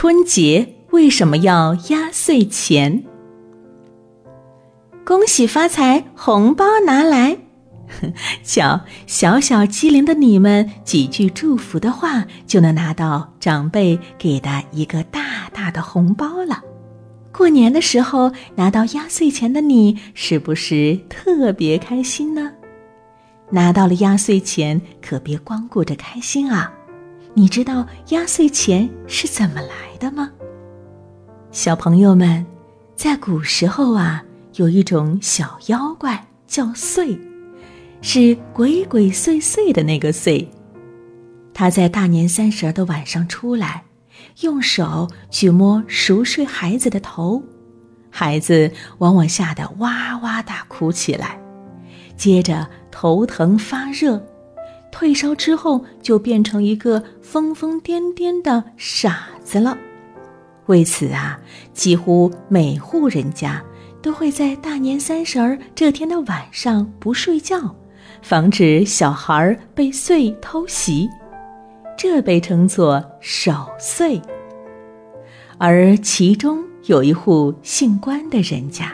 春节为什么要压岁钱？恭喜发财，红包拿来！瞧，小小机灵的你们，几句祝福的话，就能拿到长辈给的一个大大的红包了。过年的时候拿到压岁钱的你，是不是特别开心呢？拿到了压岁钱，可别光顾着开心啊！你知道压岁钱是怎么来的吗？小朋友们，在古时候啊，有一种小妖怪叫祟，是鬼鬼祟祟的那个祟。他在大年三十的晚上出来，用手去摸熟睡孩子的头，孩子往往吓得哇哇大哭起来，接着。头疼发热，退烧之后就变成一个疯疯癫癫的傻子了。为此啊，几乎每户人家都会在大年三十儿这天的晚上不睡觉，防止小孩儿被祟偷袭，这被称作守岁。而其中有一户姓关的人家。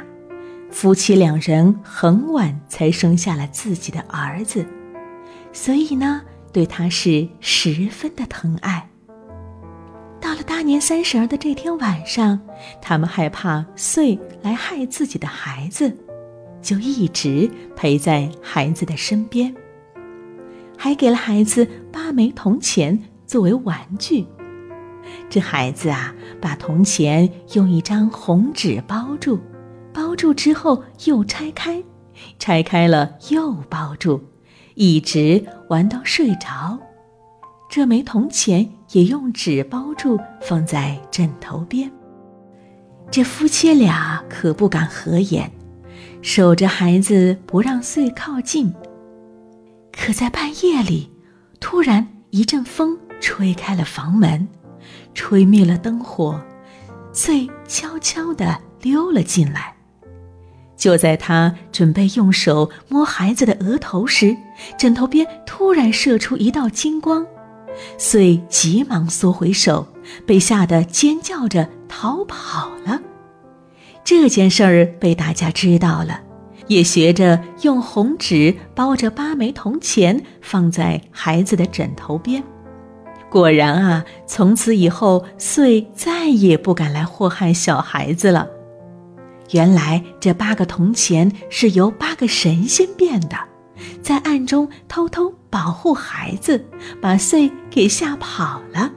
夫妻两人很晚才生下了自己的儿子，所以呢，对他是十分的疼爱。到了大年三十儿的这天晚上，他们害怕祟来害自己的孩子，就一直陪在孩子的身边，还给了孩子八枚铜钱作为玩具。这孩子啊，把铜钱用一张红纸包住。包住之后又拆开，拆开了又包住，一直玩到睡着。这枚铜钱也用纸包住，放在枕头边。这夫妻俩可不敢合眼，守着孩子不让祟靠近。可在半夜里，突然一阵风吹开了房门，吹灭了灯火，祟悄悄地溜了进来。就在他准备用手摸孩子的额头时，枕头边突然射出一道金光，遂急忙缩回手，被吓得尖叫着逃跑了。这件事儿被大家知道了，也学着用红纸包着八枚铜钱放在孩子的枕头边。果然啊，从此以后，遂再也不敢来祸害小孩子了。原来这八个铜钱是由八个神仙变的，在暗中偷偷保护孩子，把祟给吓跑了。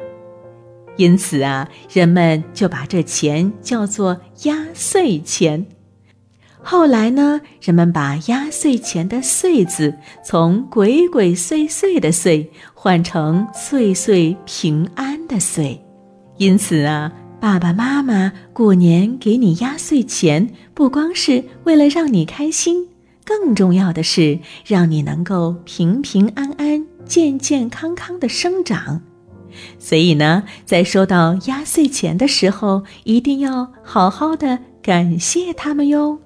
因此啊，人们就把这钱叫做压岁钱。后来呢，人们把压岁钱的“岁”字从“鬼鬼祟祟”的“祟”换成“岁岁平安”的“岁”。因此啊。爸爸妈妈过年给你压岁钱，不光是为了让你开心，更重要的是让你能够平平安安、健健康康的生长。所以呢，在收到压岁钱的时候，一定要好好的感谢他们哟。